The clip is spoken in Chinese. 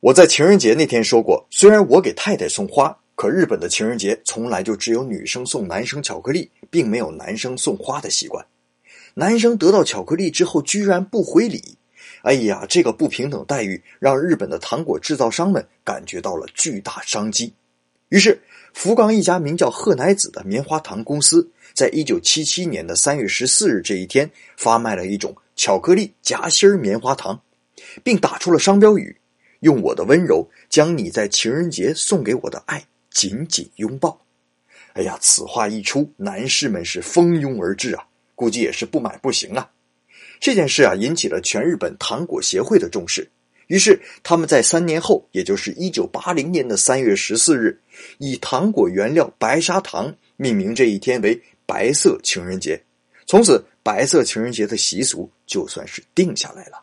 我在情人节那天说过，虽然我给太太送花，可日本的情人节从来就只有女生送男生巧克力，并没有男生送花的习惯。男生得到巧克力之后居然不回礼，哎呀，这个不平等待遇让日本的糖果制造商们感觉到了巨大商机。于是，福冈一家名叫贺乃子的棉花糖公司，在一九七七年的三月十四日这一天，发卖了一种巧克力夹心棉花糖，并打出了商标语。用我的温柔，将你在情人节送给我的爱紧紧拥抱。哎呀，此话一出，男士们是蜂拥而至啊，估计也是不买不行啊。这件事啊，引起了全日本糖果协会的重视。于是，他们在三年后，也就是一九八零年的三月十四日，以糖果原料白砂糖命名这一天为“白色情人节”。从此，白色情人节的习俗就算是定下来了。